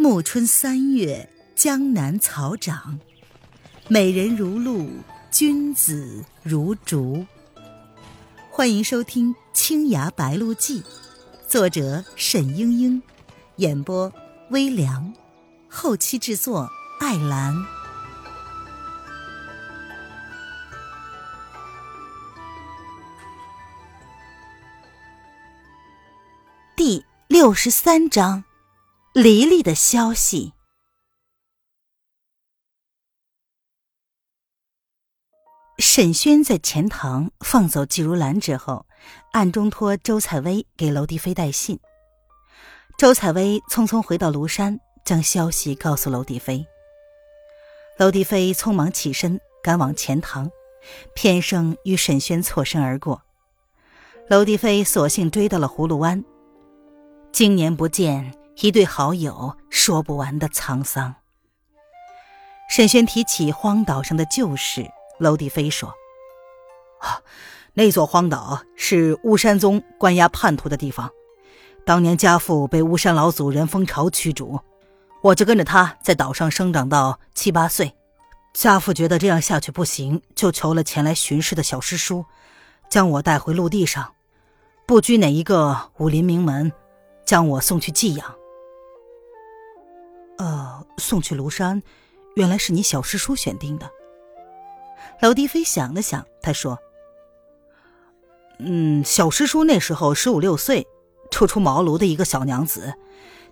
暮春三月，江南草长，美人如露，君子如竹。欢迎收听《青崖白鹿记》，作者沈英英，演播微凉，后期制作艾兰。第六十三章。黎黎的消息。沈轩在钱塘放走季如兰之后，暗中托周采薇给娄迪飞带信。周采薇匆匆回到庐山，将消息告诉娄迪飞。娄迪飞匆忙起身赶往钱塘，偏生与沈轩错身而过。娄迪飞索性追到了葫芦湾。经年不见。一对好友说不完的沧桑。沈轩提起荒岛上的旧事，娄迪飞说：“啊，那座荒岛是巫山宗关押叛徒的地方。当年家父被巫山老祖任风潮驱逐，我就跟着他在岛上生长到七八岁。家父觉得这样下去不行，就求了前来巡视的小师叔，将我带回陆地上，不拘哪一个武林名门，将我送去寄养。”呃，送去庐山，原来是你小师叔选定的。娄迪飞想了想，他说：“嗯，小师叔那时候十五六岁，初出茅庐的一个小娘子，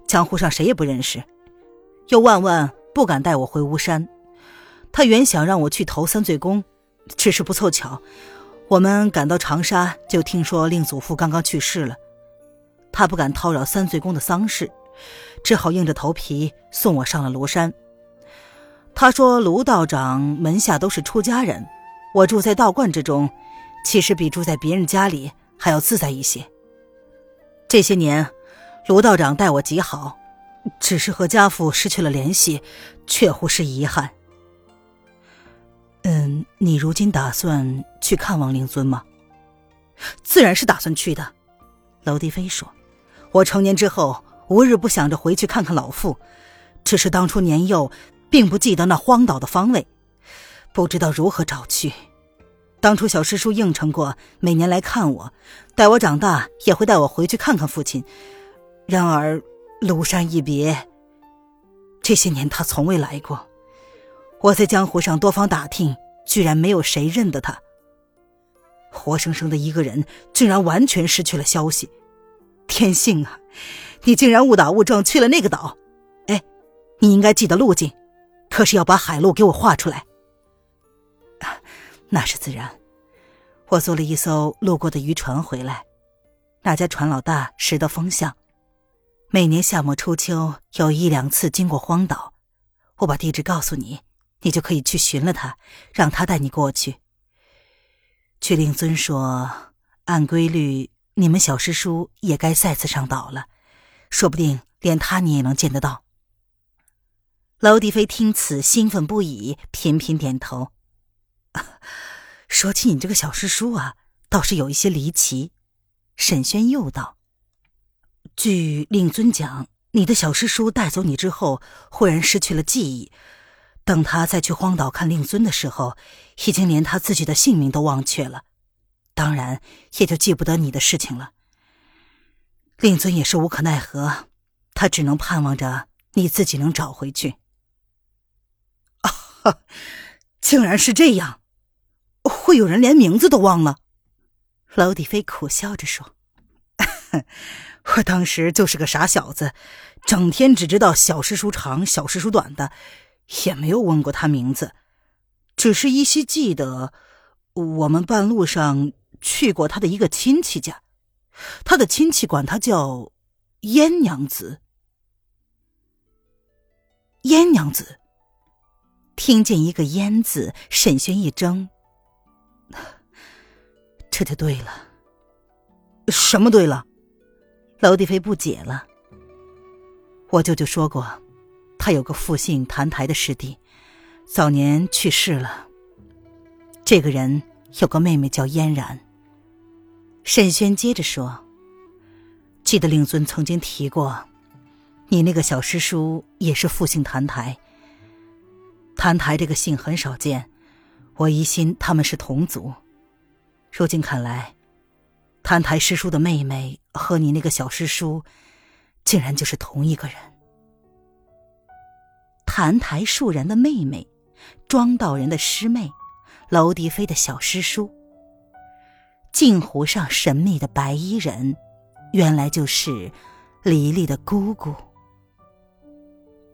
江湖上谁也不认识，又万万不敢带我回巫山。他原想让我去投三罪宫，只是不凑巧，我们赶到长沙就听说令祖父刚刚去世了，他不敢叨扰三罪宫的丧事。”只好硬着头皮送我上了庐山。他说：“卢道长门下都是出家人，我住在道观之中，其实比住在别人家里还要自在一些。这些年，卢道长待我极好，只是和家父失去了联系，确乎是遗憾。”嗯，你如今打算去看望令尊吗？自然是打算去的。娄迪飞说：“我成年之后。”无日不想着回去看看老父，只是当初年幼，并不记得那荒岛的方位，不知道如何找去。当初小师叔应承过，每年来看我，待我长大也会带我回去看看父亲。然而庐山一别，这些年他从未来过。我在江湖上多方打听，居然没有谁认得他。活生生的一个人，竟然完全失去了消息。天性啊！你竟然误打误撞去了那个岛，哎，你应该记得路径，可是要把海路给我画出来。那是自然，我坐了一艘路过的渔船回来，那家船老大识得风向，每年夏末初秋有一两次经过荒岛，我把地址告诉你，你就可以去寻了他，让他带你过去。却令尊说，按规律，你们小师叔也该再次上岛了。说不定连他你也能见得到。娄迪飞听此兴奋不已，频频点头。说起你这个小师叔啊，倒是有一些离奇。沈轩又道：“据令尊讲，你的小师叔带走你之后，忽然失去了记忆，等他再去荒岛看令尊的时候，已经连他自己的性命都忘却了，当然也就记不得你的事情了。”令尊也是无可奈何，他只能盼望着你自己能找回去。竟然是这样，会有人连名字都忘了？娄底飞苦笑着说：“ 我当时就是个傻小子，整天只知道小师叔长，小师叔短的，也没有问过他名字，只是依稀记得我们半路上去过他的一个亲戚家。”他的亲戚管他叫燕娘子。燕娘子听见一个“燕”字，沈轩一怔。这就对了。什么对了？娄迪飞不解了。我舅舅说过，他有个复姓谭台的师弟，早年去世了。这个人有个妹妹叫嫣然。沈轩接着说：“记得令尊曾经提过，你那个小师叔也是复姓谭台。谭台这个姓很少见，我疑心他们是同族。如今看来，谭台师叔的妹妹和你那个小师叔，竟然就是同一个人。谭台树人的妹妹，庄道人的师妹，娄迪飞的小师叔。镜湖上神秘的白衣人，原来就是黎黎的姑姑。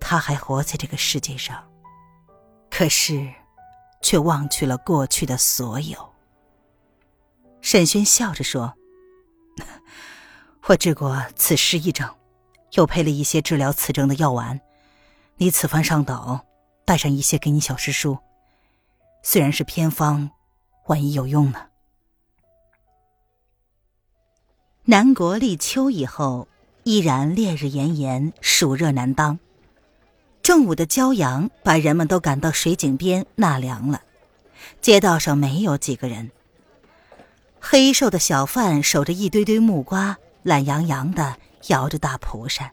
她还活在这个世界上，可是，却忘去了过去的所有。沈轩笑着说：“我治过此失忆症，又配了一些治疗此症的药丸。你此番上岛，带上一些给你小师叔。虽然是偏方，万一有用呢？”南国立秋以后，依然烈日炎炎，暑热难当。正午的骄阳把人们都赶到水井边纳凉了。街道上没有几个人。黑瘦的小贩守着一堆堆木瓜，懒洋洋的摇着大蒲扇。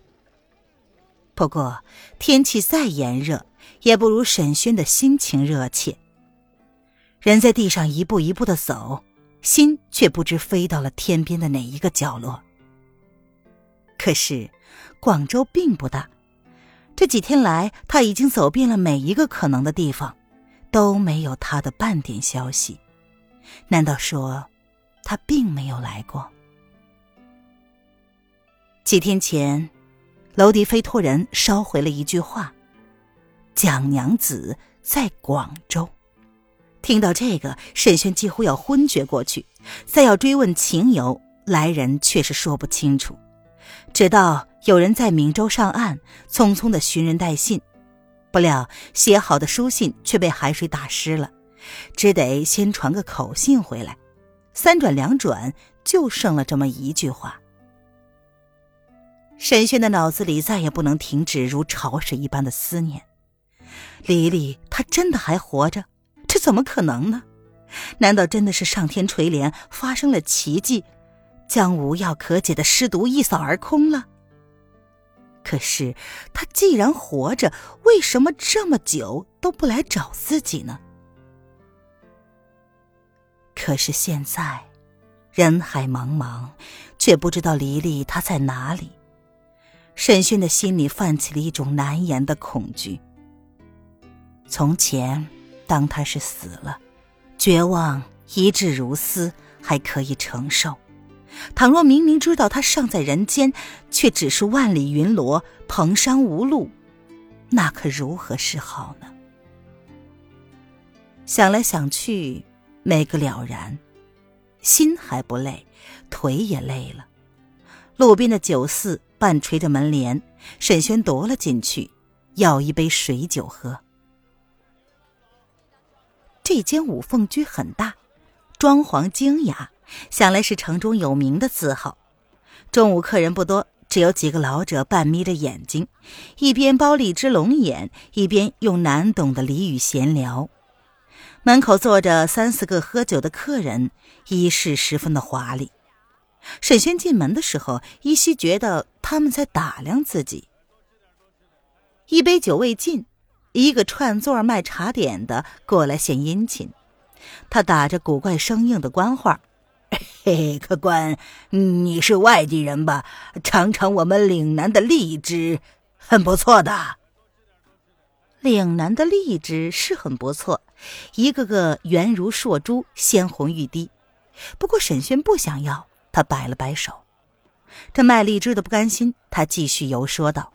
不过天气再炎热，也不如沈轩的心情热切。人在地上一步一步的走。心却不知飞到了天边的哪一个角落。可是，广州并不大，这几天来他已经走遍了每一个可能的地方，都没有他的半点消息。难道说，他并没有来过？几天前，娄迪飞托人捎回了一句话：“蒋娘子在广州。”听到这个，沈轩几乎要昏厥过去。再要追问情由，来人却是说不清楚。直到有人在闽州上岸，匆匆的寻人带信，不料写好的书信却被海水打湿了，只得先传个口信回来。三转两转，就剩了这么一句话。沈轩的脑子里再也不能停止如潮水一般的思念。李丽，她真的还活着？怎么可能呢？难道真的是上天垂怜，发生了奇迹，将无药可解的尸毒一扫而空了？可是他既然活着，为什么这么久都不来找自己呢？可是现在，人海茫茫，却不知道黎黎她在哪里。沈勋的心里泛起了一种难言的恐惧。从前。当他是死了，绝望一掷如斯，还可以承受；倘若明明知道他尚在人间，却只是万里云罗，蓬山无路，那可如何是好呢？想来想去，没个了然，心还不累，腿也累了。路边的酒肆半垂着门帘，沈轩踱了进去，要一杯水酒喝。这间五凤居很大，装潢精雅，想来是城中有名的字号。中午客人不多，只有几个老者半眯着眼睛，一边剥荔枝龙眼，一边用难懂的俚语闲聊。门口坐着三四个喝酒的客人，衣饰十分的华丽。沈轩进门的时候，依稀觉得他们在打量自己。一杯酒未尽。一个串座卖茶点的过来献殷勤，他打着古怪生硬的官话：“ 嘿，客官，你是外地人吧？尝尝我们岭南的荔枝，很不错的。岭南的荔枝是很不错，一个个圆如硕珠，鲜红欲滴。不过沈轩不想要，他摆了摆手。这卖荔枝的不甘心，他继续游说道。”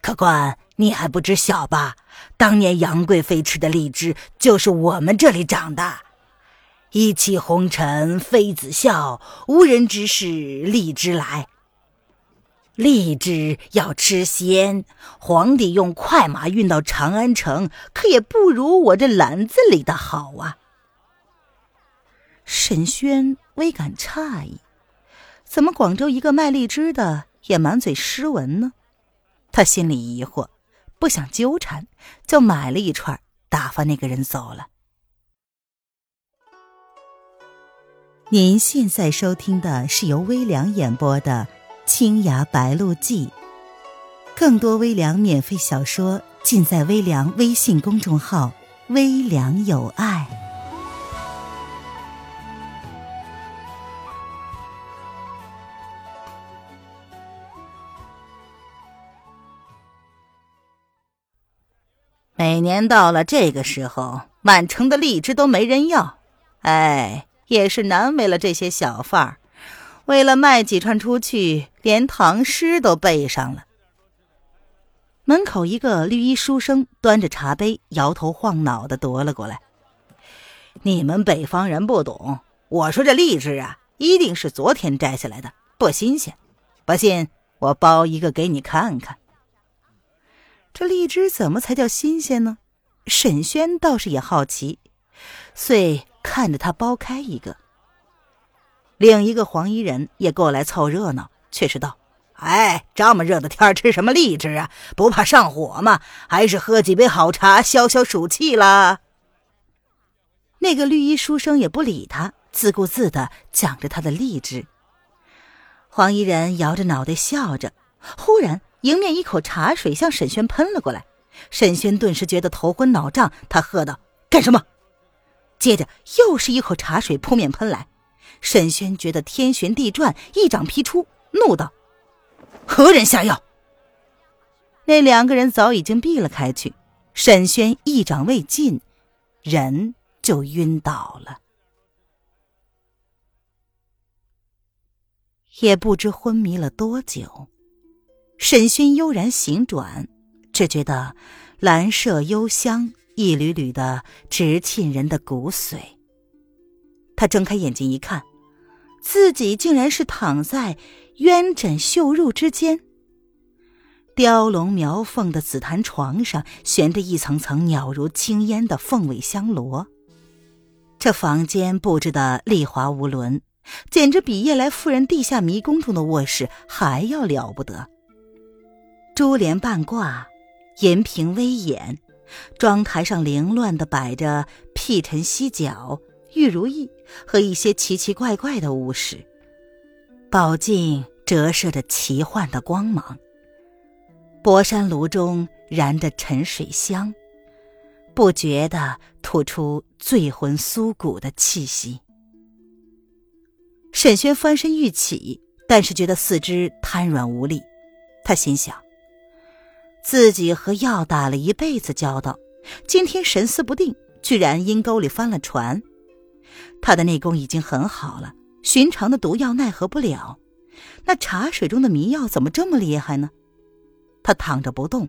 客官，你还不知晓吧？当年杨贵妃吃的荔枝，就是我们这里长的。一骑红尘妃子笑，无人知是荔枝来。荔枝要吃鲜，皇帝用快马运到长安城，可也不如我这篮子里的好啊。沈轩微感诧异，怎么广州一个卖荔枝的也满嘴诗文呢？他心里疑惑，不想纠缠，就买了一串，打发那个人走了。您现在收听的是由微凉演播的《青崖白鹿记》，更多微凉免费小说尽在微凉微信公众号“微凉有爱”。每年到了这个时候，满城的荔枝都没人要，哎，也是难为了这些小贩儿。为了卖几串出去，连唐诗都背上了。门口一个绿衣书生端着茶杯，摇头晃脑的踱了过来。你们北方人不懂，我说这荔枝啊，一定是昨天摘下来的，不新鲜。不信，我剥一个给你看看。这荔枝怎么才叫新鲜呢？沈轩倒是也好奇，遂看着他剥开一个。另一个黄衣人也过来凑热闹，却是道：“哎，这么热的天吃什么荔枝啊？不怕上火吗？还是喝几杯好茶消消暑气啦。”那个绿衣书生也不理他，自顾自的讲着他的荔枝。黄衣人摇着脑袋笑着，忽然。迎面一口茶水向沈轩喷了过来，沈轩顿时觉得头昏脑胀，他喝道：“干什么？”接着又是一口茶水扑面喷来，沈轩觉得天旋地转，一掌劈出，怒道：“何人下药？”那两个人早已经避了开去，沈轩一掌未尽，人就晕倒了，也不知昏迷了多久。沈轩悠然醒转，只觉得兰麝幽香一缕缕的直沁人的骨髓。他睁开眼睛一看，自己竟然是躺在鸳枕绣褥之间。雕龙描凤的紫檀床上悬着一层层袅如青烟的凤尾香罗。这房间布置的丽华无伦，简直比夜来夫人地下迷宫中的卧室还要了不得。珠帘半挂，银屏微掩，妆台上凌乱的摆着辟尘犀角、玉如意和一些奇奇怪怪的物事。宝镜折射着奇幻的光芒。博山炉中燃着沉水香，不觉地吐出醉魂酥骨的气息。沈轩翻身欲起，但是觉得四肢瘫软无力，他心想。自己和药打了一辈子交道，今天神思不定，居然阴沟里翻了船。他的内功已经很好了，寻常的毒药奈何不了。那茶水中的迷药怎么这么厉害呢？他躺着不动，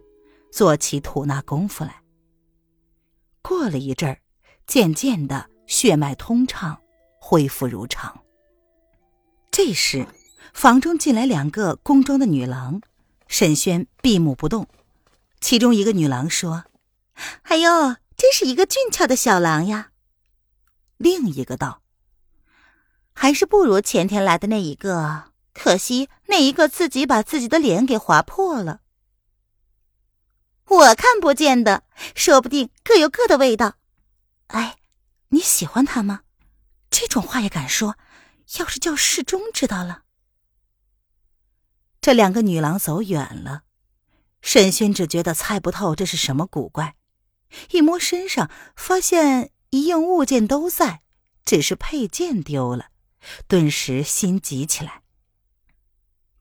做起吐纳功夫来。过了一阵儿，渐渐的血脉通畅，恢复如常。这时，房中进来两个宫中的女郎，沈轩闭目不动。其中一个女郎说：“哎呦，真是一个俊俏的小郎呀。”另一个道：“还是不如前天来的那一个，可惜那一个自己把自己的脸给划破了。我看不见的，说不定各有各的味道。哎，你喜欢他吗？这种话也敢说？要是叫世忠知道了。”这两个女郎走远了。沈轩只觉得猜不透这是什么古怪，一摸身上，发现一应物件都在，只是佩剑丢了，顿时心急起来。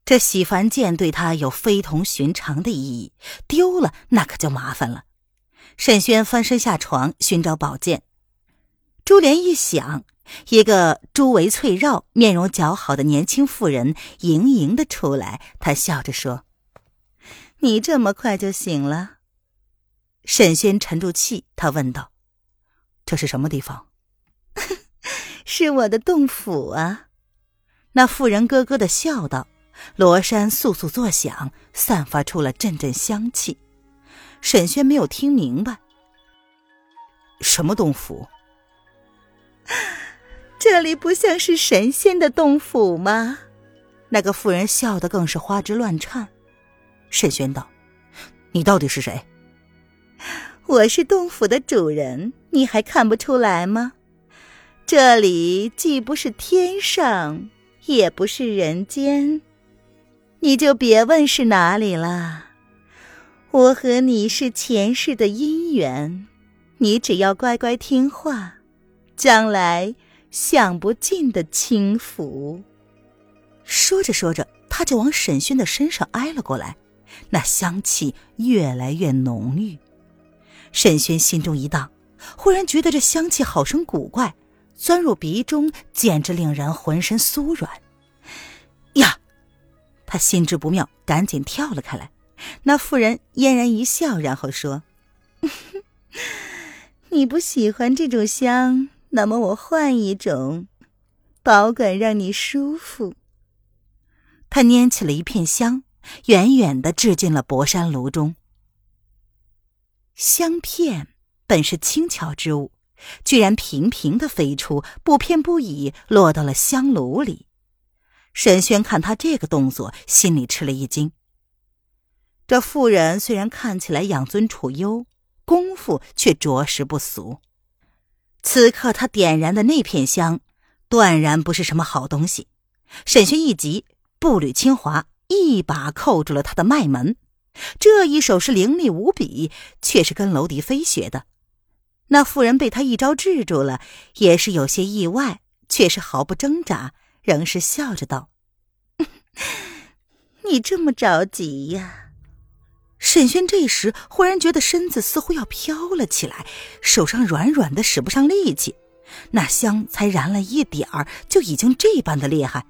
这洗凡剑对他有非同寻常的意义，丢了那可就麻烦了。沈轩翻身下床寻找宝剑，珠帘一响，一个珠围翠绕、面容姣好的年轻妇人盈盈的出来，她笑着说。你这么快就醒了，沈轩沉住气，他问道：“这是什么地方？”“ 是我的洞府啊！”那妇人咯咯的笑道。罗衫簌簌作响，散发出了阵阵香气。沈轩没有听明白，什么洞府？这里不像是神仙的洞府吗？那个妇人笑得更是花枝乱颤。沈轩道：“你到底是谁？”“我是洞府的主人，你还看不出来吗？这里既不是天上，也不是人间，你就别问是哪里了。我和你是前世的姻缘，你只要乖乖听话，将来享不尽的清福。说着说着，他就往沈轩的身上挨了过来，那香气越来越浓郁。沈轩心中一荡，忽然觉得这香气好生古怪，钻入鼻中，简直令人浑身酥软。呀！他心知不妙，赶紧跳了开来。那妇人嫣然一笑，然后说：“ 你不喜欢这种香，那么我换一种，保管让你舒服。”他拈起了一片香，远远的掷进了博山炉中。香片本是轻巧之物，居然平平的飞出，不偏不倚落到了香炉里。沈轩看他这个动作，心里吃了一惊。这妇人虽然看起来养尊处优，功夫却着实不俗。此刻他点燃的那片香，断然不是什么好东西。沈轩一急，步履轻滑，一把扣住了他的脉门。这一手是凌厉无比，却是跟楼迪飞学的。那妇人被他一招制住了，也是有些意外，却是毫不挣扎，仍是笑着道：“你这么着急呀？”沈轩这时忽然觉得身子似乎要飘了起来，手上软软的，使不上力气。那香才燃了一点儿，就已经这般的厉害。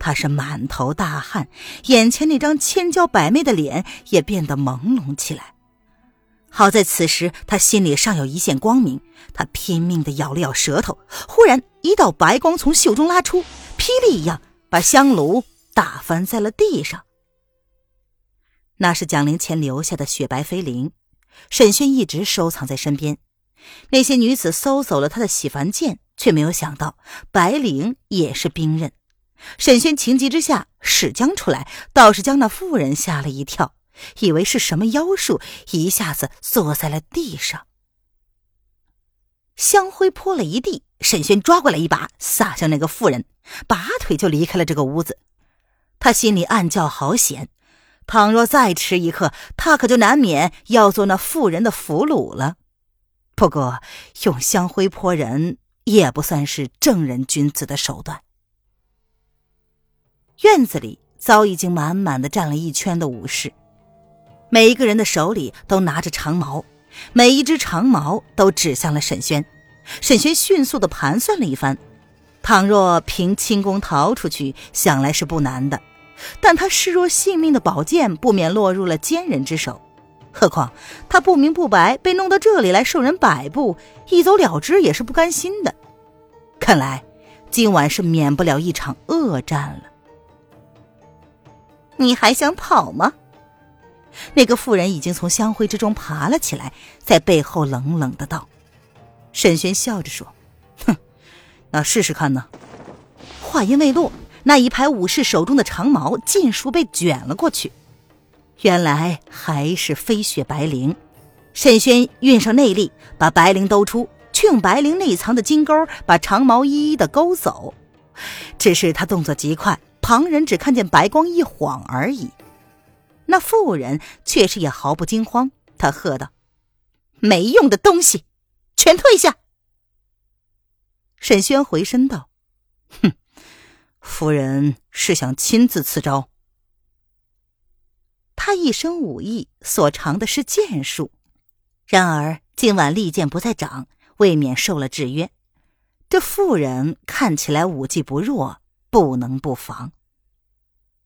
他是满头大汗，眼前那张千娇百媚的脸也变得朦胧起来。好在此时他心里尚有一线光明，他拼命的咬了咬舌头。忽然一道白光从袖中拉出，霹雳一样把香炉打翻在了地上。那是蒋灵前留下的雪白飞翎，沈轩一直收藏在身边。那些女子搜走了他的洗凡剑，却没有想到白翎也是兵刃。沈轩情急之下使将出来，倒是将那妇人吓了一跳，以为是什么妖术，一下子坐在了地上。香灰泼了一地，沈轩抓过来一把撒向那个妇人，拔腿就离开了这个屋子。他心里暗叫好险。倘若再迟一刻，他可就难免要做那妇人的俘虏了。不过，用香灰泼人也不算是正人君子的手段。院子里早已经满满的站了一圈的武士，每一个人的手里都拿着长矛，每一只长矛都指向了沈轩。沈轩迅速的盘算了一番，倘若凭轻功逃出去，想来是不难的。但他视若性命的宝剑不免落入了奸人之手，何况他不明不白被弄到这里来受人摆布，一走了之也是不甘心的。看来今晚是免不了一场恶战了。你还想跑吗？那个妇人已经从香灰之中爬了起来，在背后冷冷的道。沈轩笑着说：“哼，那试试看呢。”话音未落。那一排武士手中的长矛尽数被卷了过去，原来还是飞雪白绫。沈轩运上内力，把白绫兜出，却用白绫内藏的金钩把长矛一一的勾走。只是他动作极快，旁人只看见白光一晃而已。那妇人却是也毫不惊慌，他喝道：“没用的东西，全退下！”沈轩回身道：“哼。”夫人是想亲自赐招。他一身武艺所长的是剑术，然而今晚利剑不在掌，未免受了制约。这妇人看起来武技不弱，不能不防。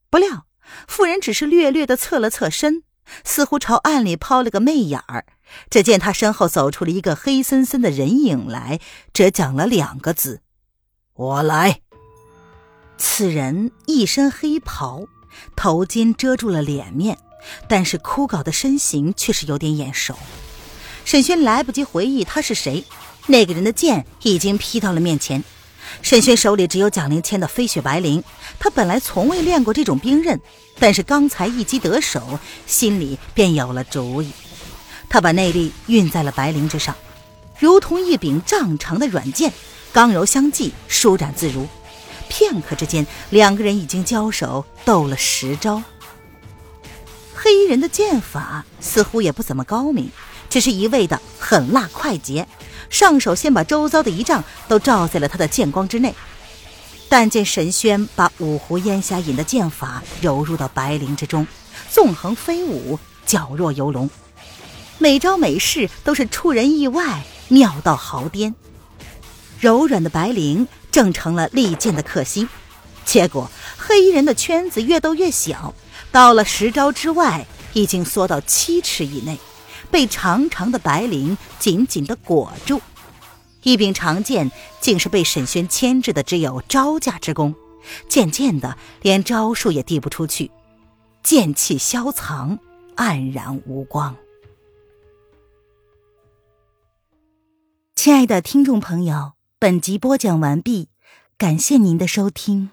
不料妇人只是略略的侧了侧身，似乎朝暗里抛了个媚眼儿。只见他身后走出了一个黑森森的人影来，只讲了两个字：“我来。”此人一身黑袍，头巾遮住了脸面，但是枯槁的身形却是有点眼熟。沈轩来不及回忆他是谁，那个人的剑已经劈到了面前。沈轩手里只有蒋灵谦的飞雪白绫，他本来从未练过这种兵刃，但是刚才一击得手，心里便有了主意。他把内力运在了白绫之上，如同一柄丈长的软剑，刚柔相济，舒展自如。片刻之间，两个人已经交手斗了十招。黑衣人的剑法似乎也不怎么高明，只是一味的狠辣快捷，上手先把周遭的仪仗都罩在了他的剑光之内。但见神轩把五湖烟霞引的剑法揉入到白绫之中，纵横飞舞，皎若游龙，每招每式都是出人意外，妙到毫巅。柔软的白绫正成了利剑的克星，结果黑衣人的圈子越斗越小，到了十招之外，已经缩到七尺以内，被长长的白绫紧紧的裹住。一柄长剑竟是被沈轩牵制的，只有招架之功，渐渐的连招数也递不出去，剑气消藏，黯然无光。亲爱的听众朋友，本集播讲完毕，感谢您的收听。